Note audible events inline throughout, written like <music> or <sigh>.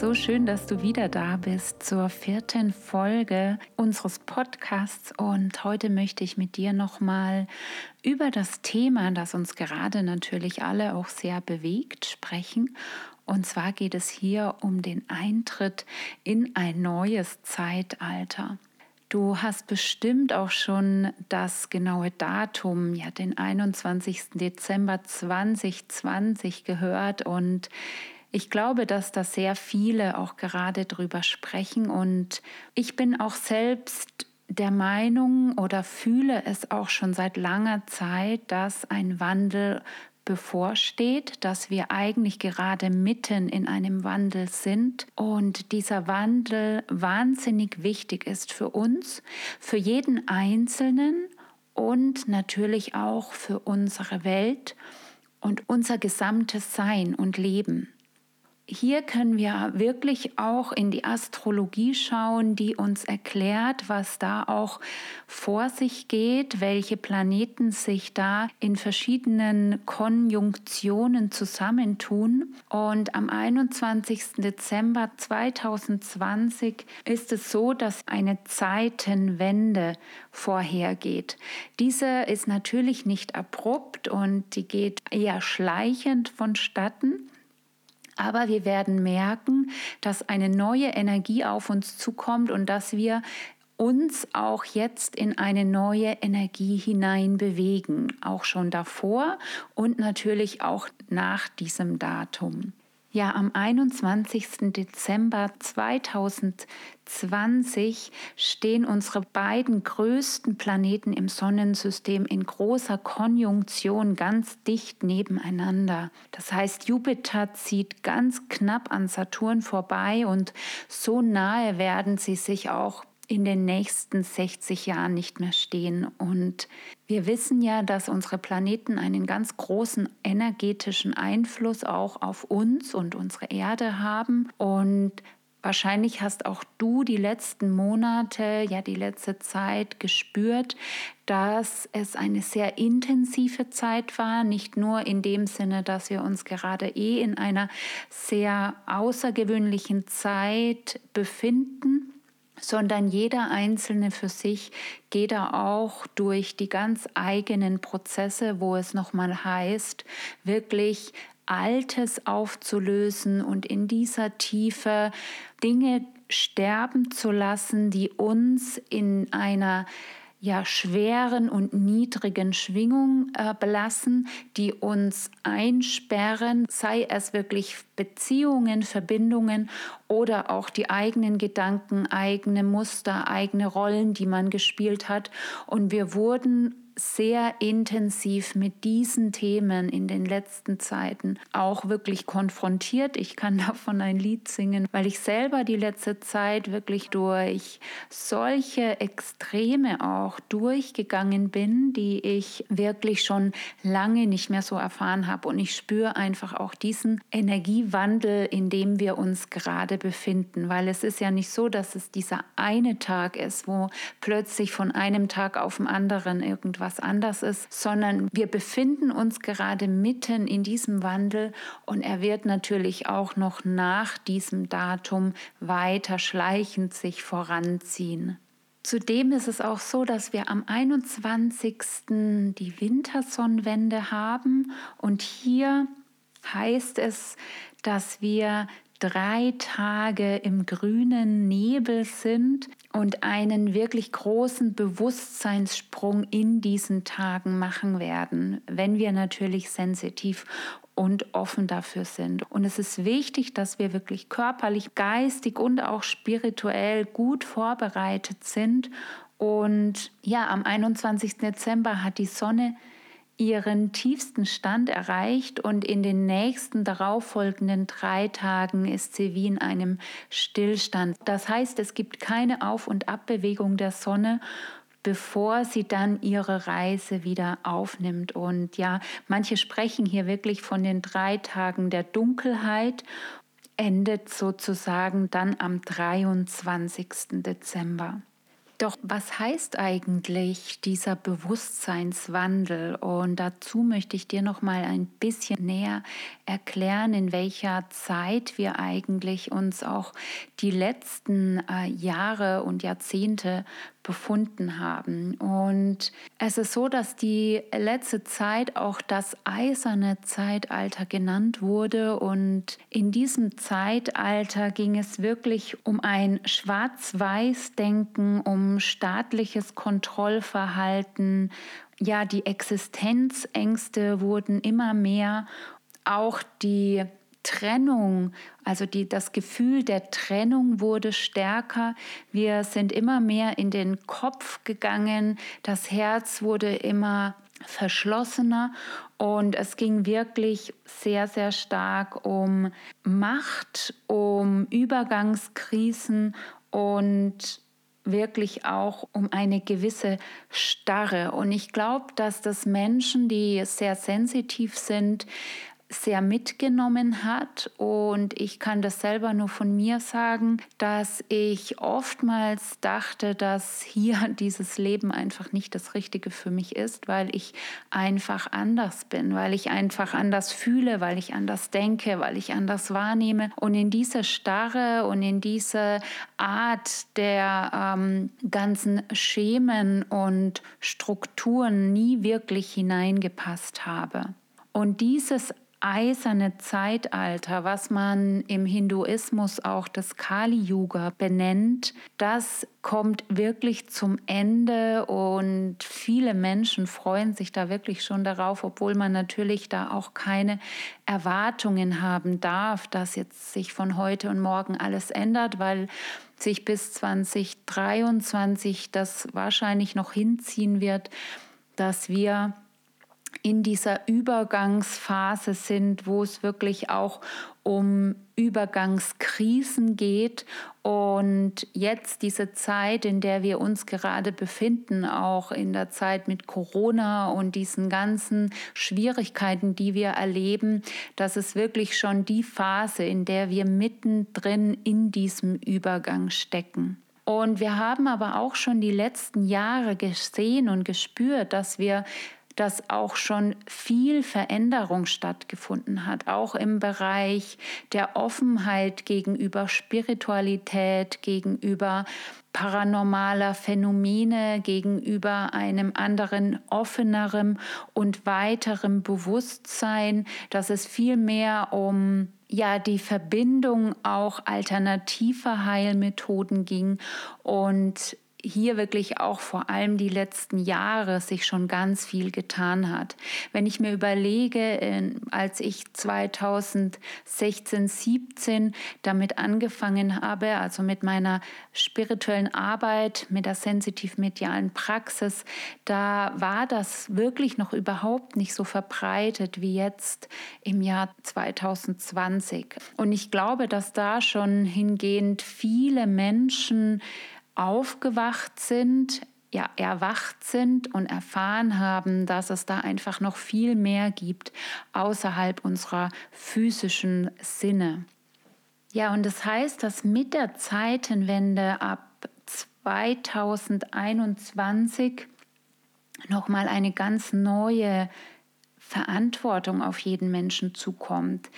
so schön, dass du wieder da bist zur vierten Folge unseres Podcasts und heute möchte ich mit dir nochmal über das Thema, das uns gerade natürlich alle auch sehr bewegt, sprechen. Und zwar geht es hier um den Eintritt in ein neues Zeitalter. Du hast bestimmt auch schon das genaue Datum, ja den 21. Dezember 2020 gehört und ich glaube, dass da sehr viele auch gerade drüber sprechen und ich bin auch selbst der Meinung oder fühle es auch schon seit langer Zeit, dass ein Wandel bevorsteht, dass wir eigentlich gerade mitten in einem Wandel sind und dieser Wandel wahnsinnig wichtig ist für uns, für jeden Einzelnen und natürlich auch für unsere Welt und unser gesamtes Sein und Leben hier können wir wirklich auch in die Astrologie schauen, die uns erklärt, was da auch vor sich geht, welche Planeten sich da in verschiedenen Konjunktionen zusammentun. Und am 21. Dezember 2020 ist es so, dass eine Zeitenwende vorhergeht. Diese ist natürlich nicht abrupt und die geht eher schleichend vonstatten. Aber wir werden merken, dass eine neue Energie auf uns zukommt und dass wir uns auch jetzt in eine neue Energie hinein bewegen, auch schon davor und natürlich auch nach diesem Datum. Ja, am 21. Dezember 2020 stehen unsere beiden größten Planeten im Sonnensystem in großer Konjunktion ganz dicht nebeneinander. Das heißt, Jupiter zieht ganz knapp an Saturn vorbei und so nahe werden sie sich auch in den nächsten 60 Jahren nicht mehr stehen. Und wir wissen ja, dass unsere Planeten einen ganz großen energetischen Einfluss auch auf uns und unsere Erde haben. Und wahrscheinlich hast auch du die letzten Monate, ja die letzte Zeit gespürt, dass es eine sehr intensive Zeit war, nicht nur in dem Sinne, dass wir uns gerade eh in einer sehr außergewöhnlichen Zeit befinden, sondern jeder Einzelne für sich geht da auch durch die ganz eigenen Prozesse, wo es nochmal heißt, wirklich Altes aufzulösen und in dieser Tiefe Dinge sterben zu lassen, die uns in einer ja, schweren und niedrigen Schwingung äh, belassen, die uns einsperren, sei es wirklich Beziehungen, Verbindungen oder auch die eigenen Gedanken, eigene Muster, eigene Rollen, die man gespielt hat. Und wir wurden sehr intensiv mit diesen Themen in den letzten Zeiten auch wirklich konfrontiert. Ich kann <laughs> davon ein Lied singen, weil ich selber die letzte Zeit wirklich durch solche Extreme auch durchgegangen bin, die ich wirklich schon lange nicht mehr so erfahren habe. Und ich spüre einfach auch diesen Energiewandel, in dem wir uns gerade befinden, weil es ist ja nicht so, dass es dieser eine Tag ist, wo plötzlich von einem Tag auf den anderen irgendwas was anders ist, sondern wir befinden uns gerade mitten in diesem Wandel und er wird natürlich auch noch nach diesem Datum weiter schleichend sich voranziehen. Zudem ist es auch so, dass wir am 21. die Wintersonnenwende haben und hier heißt es, dass wir drei Tage im grünen Nebel sind und einen wirklich großen Bewusstseinssprung in diesen Tagen machen werden, wenn wir natürlich sensitiv und offen dafür sind. Und es ist wichtig, dass wir wirklich körperlich, geistig und auch spirituell gut vorbereitet sind. Und ja, am 21. Dezember hat die Sonne ihren tiefsten Stand erreicht und in den nächsten darauffolgenden drei Tagen ist sie wie in einem Stillstand. Das heißt, es gibt keine Auf- und Abbewegung der Sonne bevor sie dann ihre Reise wieder aufnimmt. Und ja, manche sprechen hier wirklich von den drei Tagen der Dunkelheit, endet sozusagen dann am 23. Dezember. Doch was heißt eigentlich dieser Bewusstseinswandel? Und dazu möchte ich dir noch mal ein bisschen näher erklären, in welcher Zeit wir eigentlich uns auch die letzten äh, Jahre und Jahrzehnte befunden haben. Und es ist so, dass die letzte Zeit auch das eiserne Zeitalter genannt wurde. Und in diesem Zeitalter ging es wirklich um ein Schwarz-Weiß-Denken, um staatliches Kontrollverhalten. Ja, die Existenzängste wurden immer mehr. Auch die Trennung, also die, das Gefühl der Trennung wurde stärker. Wir sind immer mehr in den Kopf gegangen. Das Herz wurde immer verschlossener und es ging wirklich sehr, sehr stark um Macht, um Übergangskrisen und wirklich auch um eine gewisse Starre. Und ich glaube, dass das Menschen, die sehr sensitiv sind, sehr mitgenommen hat. Und ich kann das selber nur von mir sagen, dass ich oftmals dachte, dass hier <laughs> dieses Leben einfach nicht das Richtige für mich ist, weil ich einfach anders bin, weil ich einfach anders fühle, weil ich anders denke, weil ich anders wahrnehme. Und in diese Starre und in diese Art der ähm, ganzen Schemen und Strukturen nie wirklich hineingepasst habe. Und dieses eiserne Zeitalter, was man im Hinduismus auch das Kali-Yuga benennt, das kommt wirklich zum Ende und viele Menschen freuen sich da wirklich schon darauf, obwohl man natürlich da auch keine Erwartungen haben darf, dass jetzt sich von heute und morgen alles ändert, weil sich bis 2023 das wahrscheinlich noch hinziehen wird, dass wir in dieser Übergangsphase sind, wo es wirklich auch um Übergangskrisen geht und jetzt diese Zeit, in der wir uns gerade befinden, auch in der Zeit mit Corona und diesen ganzen Schwierigkeiten, die wir erleben, das ist wirklich schon die Phase, in der wir mittendrin in diesem Übergang stecken. Und wir haben aber auch schon die letzten Jahre gesehen und gespürt, dass wir dass auch schon viel Veränderung stattgefunden hat, auch im Bereich der Offenheit gegenüber Spiritualität, gegenüber paranormaler Phänomene, gegenüber einem anderen, offenerem und weiterem Bewusstsein, dass es viel mehr um ja die Verbindung auch alternativer Heilmethoden ging und hier wirklich auch vor allem die letzten Jahre sich schon ganz viel getan hat. Wenn ich mir überlege, als ich 2016, 17 damit angefangen habe, also mit meiner spirituellen Arbeit, mit der sensitiv-medialen Praxis, da war das wirklich noch überhaupt nicht so verbreitet wie jetzt im Jahr 2020. Und ich glaube, dass da schon hingehend viele Menschen aufgewacht sind, ja, erwacht sind und erfahren haben, dass es da einfach noch viel mehr gibt außerhalb unserer physischen Sinne. Ja, und das heißt, dass mit der Zeitenwende ab 2021 nochmal eine ganz neue Verantwortung auf jeden Menschen zukommt.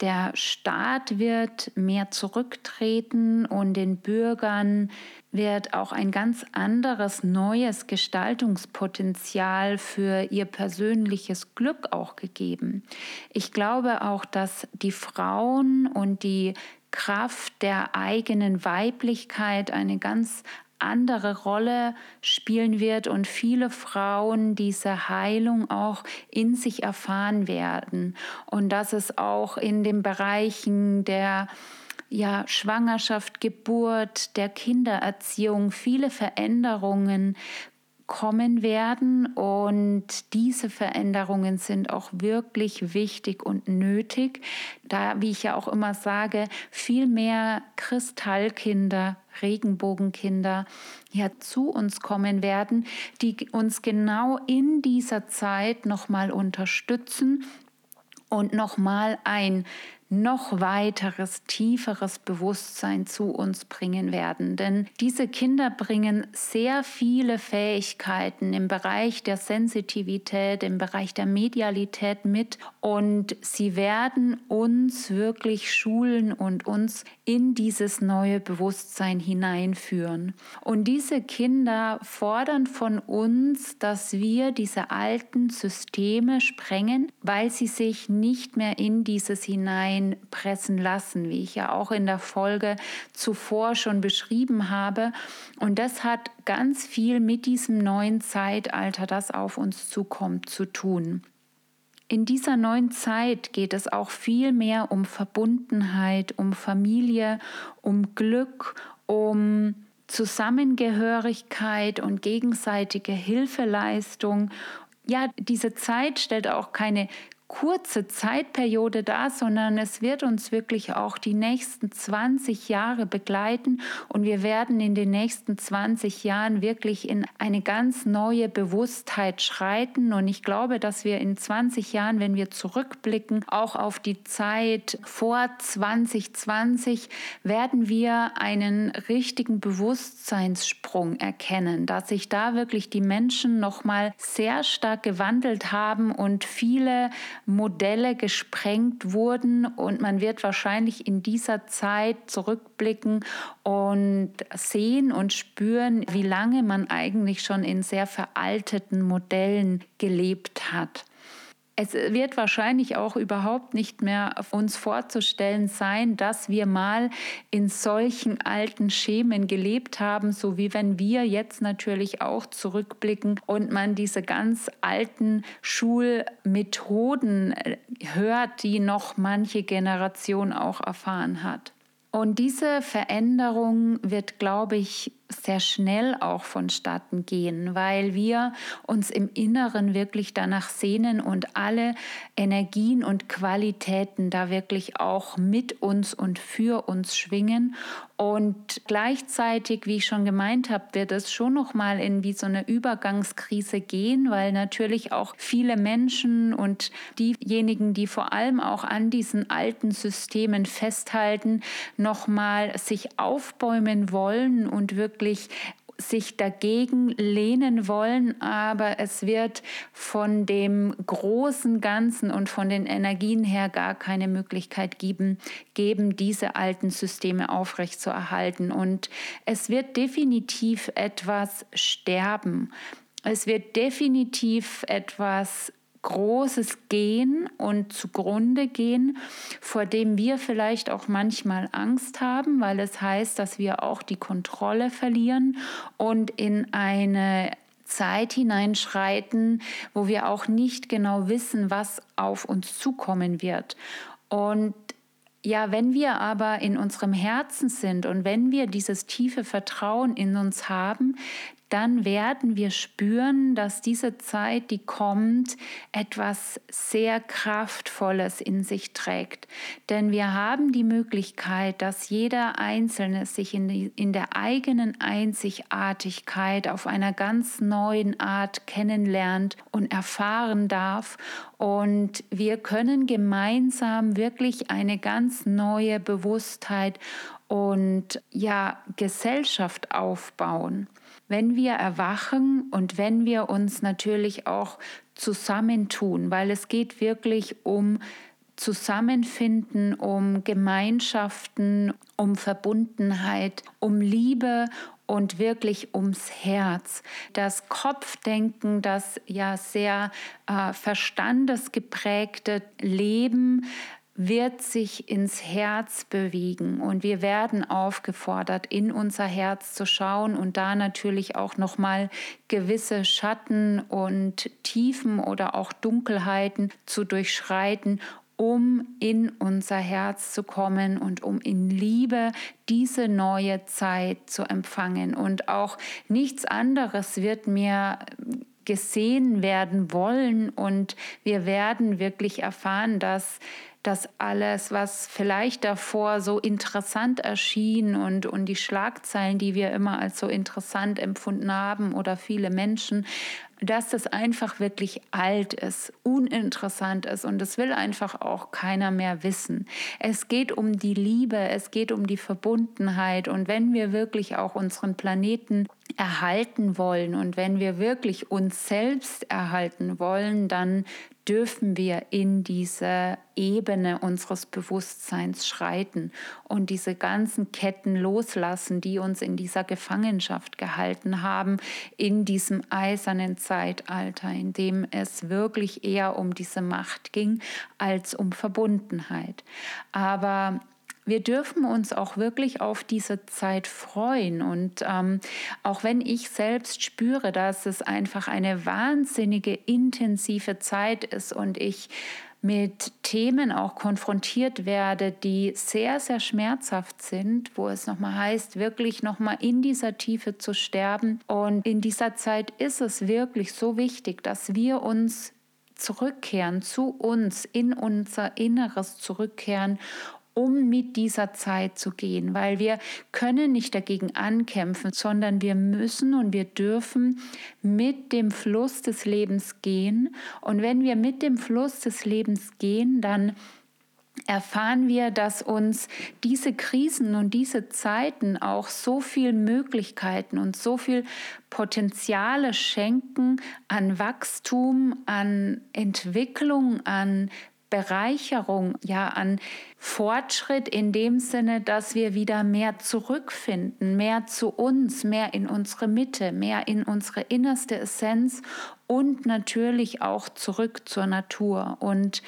Der Staat wird mehr zurücktreten und den Bürgern wird auch ein ganz anderes neues Gestaltungspotenzial für ihr persönliches Glück auch gegeben. Ich glaube auch, dass die Frauen und die Kraft der eigenen Weiblichkeit eine ganz andere Rolle spielen wird und viele Frauen diese Heilung auch in sich erfahren werden. Und dass es auch in den Bereichen der ja, Schwangerschaft, Geburt, der Kindererziehung viele Veränderungen kommen werden. Und diese Veränderungen sind auch wirklich wichtig und nötig, da, wie ich ja auch immer sage, viel mehr Kristallkinder, Regenbogenkinder ja zu uns kommen werden, die uns genau in dieser Zeit nochmal unterstützen und nochmal ein noch weiteres, tieferes Bewusstsein zu uns bringen werden. Denn diese Kinder bringen sehr viele Fähigkeiten im Bereich der Sensitivität, im Bereich der Medialität mit und sie werden uns wirklich schulen und uns in dieses neue Bewusstsein hineinführen. Und diese Kinder fordern von uns, dass wir diese alten Systeme sprengen, weil sie sich nicht mehr in dieses hineinpressen lassen, wie ich ja auch in der Folge zuvor schon beschrieben habe. Und das hat ganz viel mit diesem neuen Zeitalter, das auf uns zukommt, zu tun. In dieser neuen Zeit geht es auch viel mehr um Verbundenheit, um Familie, um Glück, um Zusammengehörigkeit und gegenseitige Hilfeleistung. Ja, diese Zeit stellt auch keine kurze Zeitperiode da, sondern es wird uns wirklich auch die nächsten 20 Jahre begleiten. Und wir werden in den nächsten 20 Jahren wirklich in eine ganz neue Bewusstheit schreiten. Und ich glaube, dass wir in 20 Jahren, wenn wir zurückblicken, auch auf die Zeit vor 2020, werden wir einen richtigen Bewusstseinssprung erkennen, dass sich da wirklich die Menschen noch mal sehr stark gewandelt haben und viele Modelle gesprengt wurden und man wird wahrscheinlich in dieser Zeit zurückblicken und sehen und spüren, wie lange man eigentlich schon in sehr veralteten Modellen gelebt hat. Es wird wahrscheinlich auch überhaupt nicht mehr uns vorzustellen sein, dass wir mal in solchen alten Schemen gelebt haben, so wie wenn wir jetzt natürlich auch zurückblicken und man diese ganz alten Schulmethoden äh, hört, die noch manche Generation auch erfahren hat. Und diese Veränderung wird, glaube ich, sehr schnell auch vonstatten gehen, weil wir uns im Inneren wirklich danach sehnen und alle Energien und Qualitäten da wirklich auch mit uns und für uns schwingen. Und gleichzeitig, wie ich schon gemeint habe, wird es schon noch mal in wie so eine Übergangskrise gehen, weil natürlich auch viele Menschen und diejenigen, die vor allem auch an diesen alten Systemen festhalten, noch mal sich aufbäumen wollen und wirklich wirklich sich dagegen lehnen wollen, aber es wird von dem großen Ganzen und von den Energien her gar keine Möglichkeit geben, geben diese alten Systeme aufrechtzuerhalten. Und es wird definitiv etwas sterben. Es wird definitiv etwas Großes gehen und zugrunde gehen, vor dem wir vielleicht auch manchmal Angst haben, weil es heißt, dass wir auch die Kontrolle verlieren und in eine Zeit hineinschreiten, wo wir auch nicht genau wissen, was auf uns zukommen wird. Und ja, wenn wir aber in unserem Herzen sind und wenn wir dieses tiefe Vertrauen in uns haben, dann werden wir spüren, dass diese Zeit, die kommt, etwas sehr Kraftvolles in sich trägt. Denn wir haben die Möglichkeit, dass jeder Einzelne sich in, die, in der eigenen Einzigartigkeit auf einer ganz neuen Art kennenlernt und erfahren darf. Und wir können gemeinsam wirklich eine ganz neue Bewusstheit und ja Gesellschaft aufbauen wenn wir erwachen und wenn wir uns natürlich auch zusammentun, weil es geht wirklich um Zusammenfinden, um Gemeinschaften, um Verbundenheit, um Liebe und wirklich ums Herz. Das Kopfdenken, das ja sehr äh, verstandesgeprägte Leben wird sich ins Herz bewegen und wir werden aufgefordert, in unser Herz zu schauen und da natürlich auch noch mal gewisse Schatten und Tiefen oder auch Dunkelheiten zu durchschreiten, um in unser Herz zu kommen und um in Liebe diese neue Zeit zu empfangen. Und auch nichts anderes wird mir gesehen werden wollen und wir werden wirklich erfahren, dass dass alles, was vielleicht davor so interessant erschien und, und die Schlagzeilen, die wir immer als so interessant empfunden haben oder viele Menschen, dass das einfach wirklich alt ist, uninteressant ist und das will einfach auch keiner mehr wissen. Es geht um die Liebe, es geht um die Verbundenheit und wenn wir wirklich auch unseren Planeten erhalten wollen und wenn wir wirklich uns selbst erhalten wollen, dann dürfen wir in diese Ebene unseres Bewusstseins schreiten und diese ganzen Ketten loslassen, die uns in dieser Gefangenschaft gehalten haben, in diesem eisernen Zeitalter, in dem es wirklich eher um diese Macht ging als um Verbundenheit. Aber wir dürfen uns auch wirklich auf diese Zeit freuen. Und ähm, auch wenn ich selbst spüre, dass es einfach eine wahnsinnige, intensive Zeit ist und ich mit Themen auch konfrontiert werde, die sehr, sehr schmerzhaft sind, wo es nochmal heißt, wirklich nochmal in dieser Tiefe zu sterben. Und in dieser Zeit ist es wirklich so wichtig, dass wir uns zurückkehren, zu uns, in unser Inneres zurückkehren um mit dieser Zeit zu gehen, weil wir können nicht dagegen ankämpfen, sondern wir müssen und wir dürfen mit dem Fluss des Lebens gehen. Und wenn wir mit dem Fluss des Lebens gehen, dann erfahren wir, dass uns diese Krisen und diese Zeiten auch so viel Möglichkeiten und so viel Potenziale schenken an Wachstum, an Entwicklung, an Bereicherung, ja, an Fortschritt in dem Sinne, dass wir wieder mehr zurückfinden, mehr zu uns, mehr in unsere Mitte, mehr in unsere innerste Essenz und natürlich auch zurück zur Natur. Und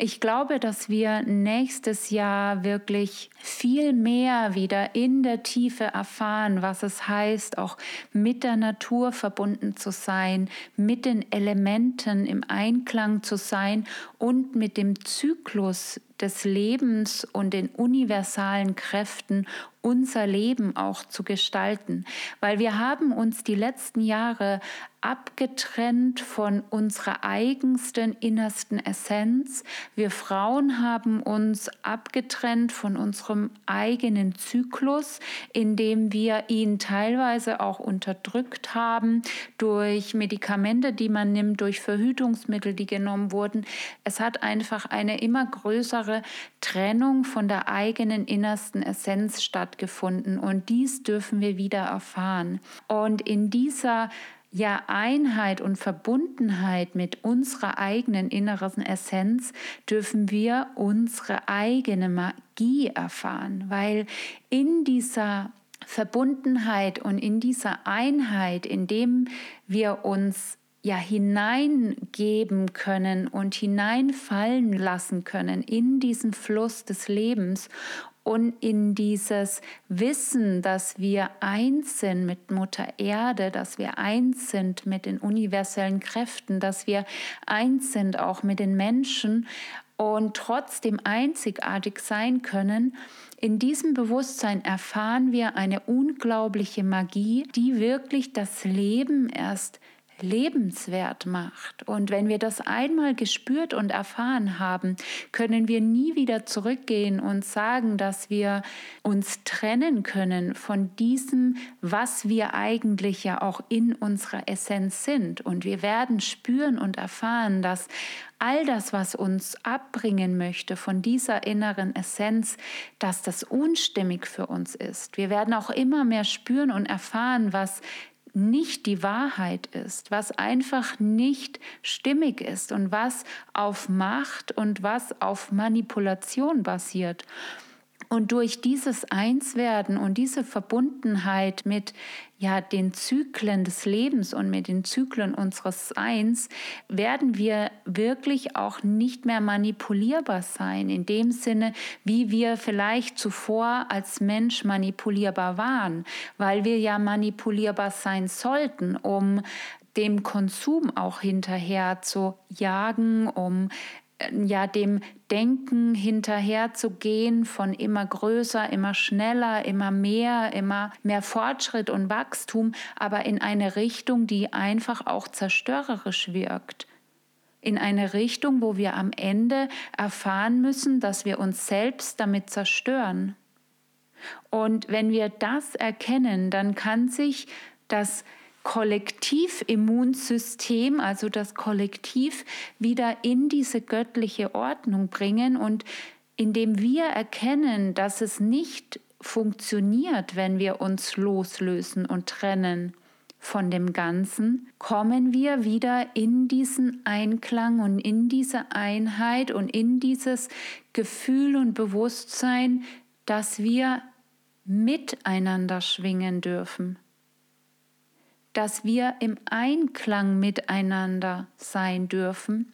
ich glaube, dass wir nächstes Jahr wirklich viel mehr wieder in der Tiefe erfahren, was es heißt, auch mit der Natur verbunden zu sein, mit den Elementen im Einklang zu sein und mit dem Zyklus des Lebens und den universalen Kräften unser Leben auch zu gestalten, weil wir haben uns die letzten Jahre abgetrennt von unserer eigensten innersten Essenz. Wir Frauen haben uns abgetrennt von unserem eigenen Zyklus, indem wir ihn teilweise auch unterdrückt haben durch Medikamente, die man nimmt, durch Verhütungsmittel, die genommen wurden. Es hat einfach eine immer größere Trennung von der eigenen innersten Essenz stattgefunden und dies dürfen wir wieder erfahren. Und in dieser ja Einheit und Verbundenheit mit unserer eigenen inneren Essenz dürfen wir unsere eigene Magie erfahren, weil in dieser Verbundenheit und in dieser Einheit, in dem wir uns ja hineingeben können und hineinfallen lassen können in diesen Fluss des Lebens und in dieses Wissen, dass wir eins sind mit Mutter Erde, dass wir eins sind mit den universellen Kräften, dass wir eins sind auch mit den Menschen und trotzdem einzigartig sein können, in diesem Bewusstsein erfahren wir eine unglaubliche Magie, die wirklich das Leben erst lebenswert macht. Und wenn wir das einmal gespürt und erfahren haben, können wir nie wieder zurückgehen und sagen, dass wir uns trennen können von diesem, was wir eigentlich ja auch in unserer Essenz sind. Und wir werden spüren und erfahren, dass all das, was uns abbringen möchte von dieser inneren Essenz, dass das unstimmig für uns ist. Wir werden auch immer mehr spüren und erfahren, was nicht die Wahrheit ist, was einfach nicht stimmig ist und was auf Macht und was auf Manipulation basiert. Und durch dieses Einswerden und diese Verbundenheit mit ja, den Zyklen des Lebens und mit den Zyklen unseres Seins werden wir wirklich auch nicht mehr manipulierbar sein, in dem Sinne, wie wir vielleicht zuvor als Mensch manipulierbar waren, weil wir ja manipulierbar sein sollten, um dem Konsum auch hinterher zu jagen, um ja dem Denken hinterherzugehen von immer größer, immer schneller, immer mehr, immer mehr Fortschritt und Wachstum, aber in eine Richtung, die einfach auch zerstörerisch wirkt. in eine Richtung, wo wir am Ende erfahren müssen, dass wir uns selbst damit zerstören. Und wenn wir das erkennen, dann kann sich das Kollektivimmunsystem, also das Kollektiv, wieder in diese göttliche Ordnung bringen. Und indem wir erkennen, dass es nicht funktioniert, wenn wir uns loslösen und trennen von dem Ganzen, kommen wir wieder in diesen Einklang und in diese Einheit und in dieses Gefühl und Bewusstsein, dass wir miteinander schwingen dürfen, dass wir im Einklang miteinander sein dürfen,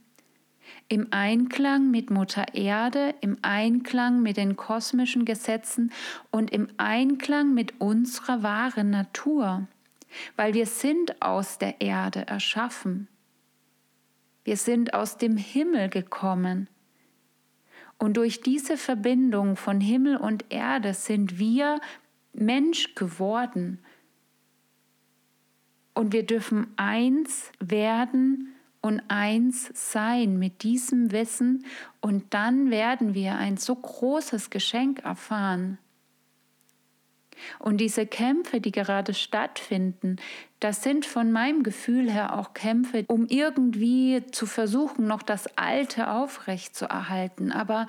im Einklang mit Mutter Erde, im Einklang mit den kosmischen Gesetzen und im Einklang mit unserer wahren Natur, weil wir sind aus der Erde erschaffen. Wir sind aus dem Himmel gekommen. Und durch diese Verbindung von Himmel und Erde sind wir Mensch geworden. Und wir dürfen eins werden und eins sein mit diesem Wissen und dann werden wir ein so großes Geschenk erfahren. Und diese Kämpfe, die gerade stattfinden, das sind von meinem Gefühl her auch Kämpfe, um irgendwie zu versuchen, noch das Alte aufrechtzuerhalten. Aber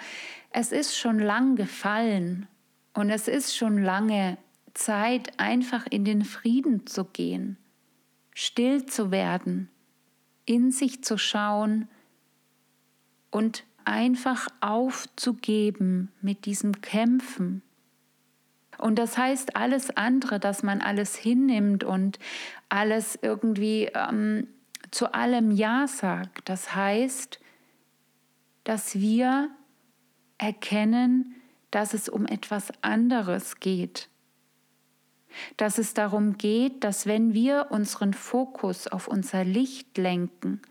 es ist schon lang gefallen und es ist schon lange Zeit, einfach in den Frieden zu gehen, still zu werden, in sich zu schauen und einfach aufzugeben mit diesem Kämpfen und das heißt, alles andere, dass man alles hinnimmt und alles irgendwie ähm, zu allem Ja sagt, das heißt, dass wir erkennen, dass es um etwas anderes geht. Dass es darum geht, dass wenn wir unseren Fokus auf unser Licht lenken,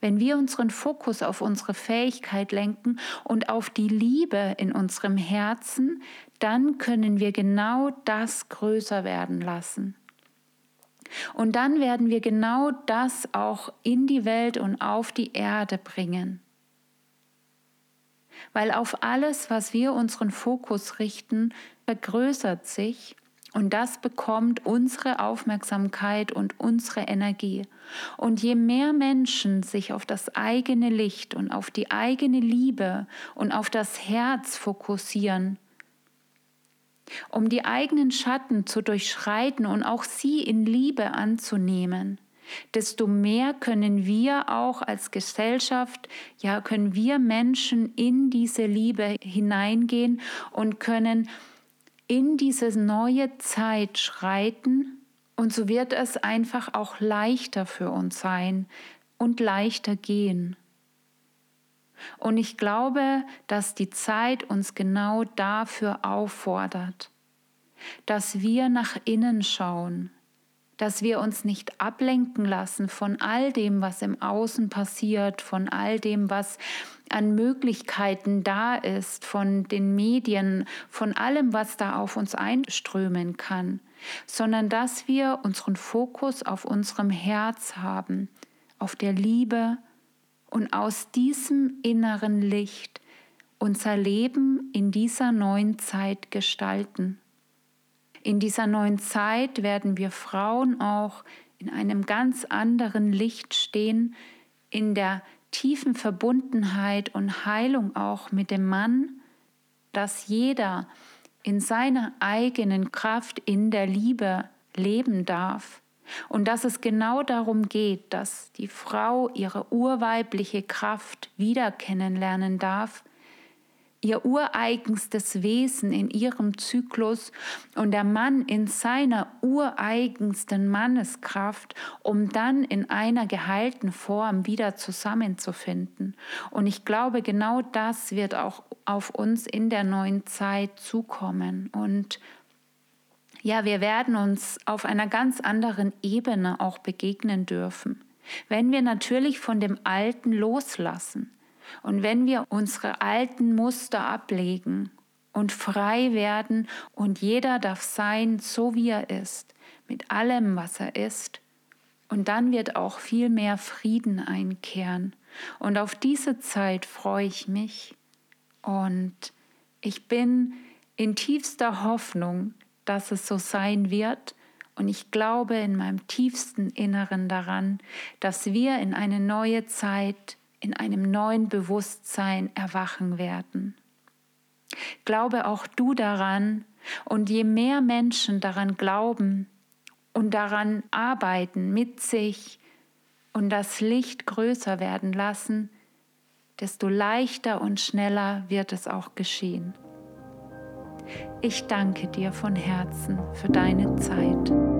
wenn wir unseren Fokus auf unsere Fähigkeit lenken und auf die Liebe in unserem Herzen, dann können wir genau das größer werden lassen. Und dann werden wir genau das auch in die Welt und auf die Erde bringen. Weil auf alles, was wir unseren Fokus richten, vergrößert sich und das bekommt unsere Aufmerksamkeit und unsere Energie. Und je mehr Menschen sich auf das eigene Licht und auf die eigene Liebe und auf das Herz fokussieren, um die eigenen Schatten zu durchschreiten und auch sie in Liebe anzunehmen, desto mehr können wir auch als Gesellschaft, ja, können wir Menschen in diese Liebe hineingehen und können in diese neue Zeit schreiten und so wird es einfach auch leichter für uns sein und leichter gehen. Und ich glaube, dass die Zeit uns genau dafür auffordert, dass wir nach innen schauen, dass wir uns nicht ablenken lassen von all dem, was im Außen passiert, von all dem, was an Möglichkeiten da ist, von den Medien, von allem, was da auf uns einströmen kann, sondern dass wir unseren Fokus auf unserem Herz haben, auf der Liebe und aus diesem inneren Licht unser Leben in dieser neuen Zeit gestalten. In dieser neuen Zeit werden wir Frauen auch in einem ganz anderen Licht stehen, in der tiefen Verbundenheit und Heilung auch mit dem Mann, dass jeder in seiner eigenen Kraft in der Liebe leben darf. Und dass es genau darum geht, dass die Frau ihre urweibliche Kraft wieder kennenlernen darf, ihr ureigenstes Wesen in ihrem Zyklus und der Mann in seiner ureigensten Manneskraft, um dann in einer geheilten Form wieder zusammenzufinden. Und ich glaube, genau das wird auch auf uns in der neuen Zeit zukommen. Und ja, wir werden uns auf einer ganz anderen Ebene auch begegnen dürfen, wenn wir natürlich von dem Alten loslassen und wenn wir unsere alten Muster ablegen und frei werden und jeder darf sein, so wie er ist, mit allem, was er ist, und dann wird auch viel mehr Frieden einkehren. Und auf diese Zeit freue ich mich und ich bin in tiefster Hoffnung, dass es so sein wird. Und ich glaube in meinem tiefsten Inneren daran, dass wir in eine neue Zeit, in einem neuen Bewusstsein erwachen werden. Glaube auch du daran, und je mehr Menschen daran glauben und daran arbeiten mit sich und das Licht größer werden lassen, desto leichter und schneller wird es auch geschehen. Ich danke dir von Herzen für deine Zeit.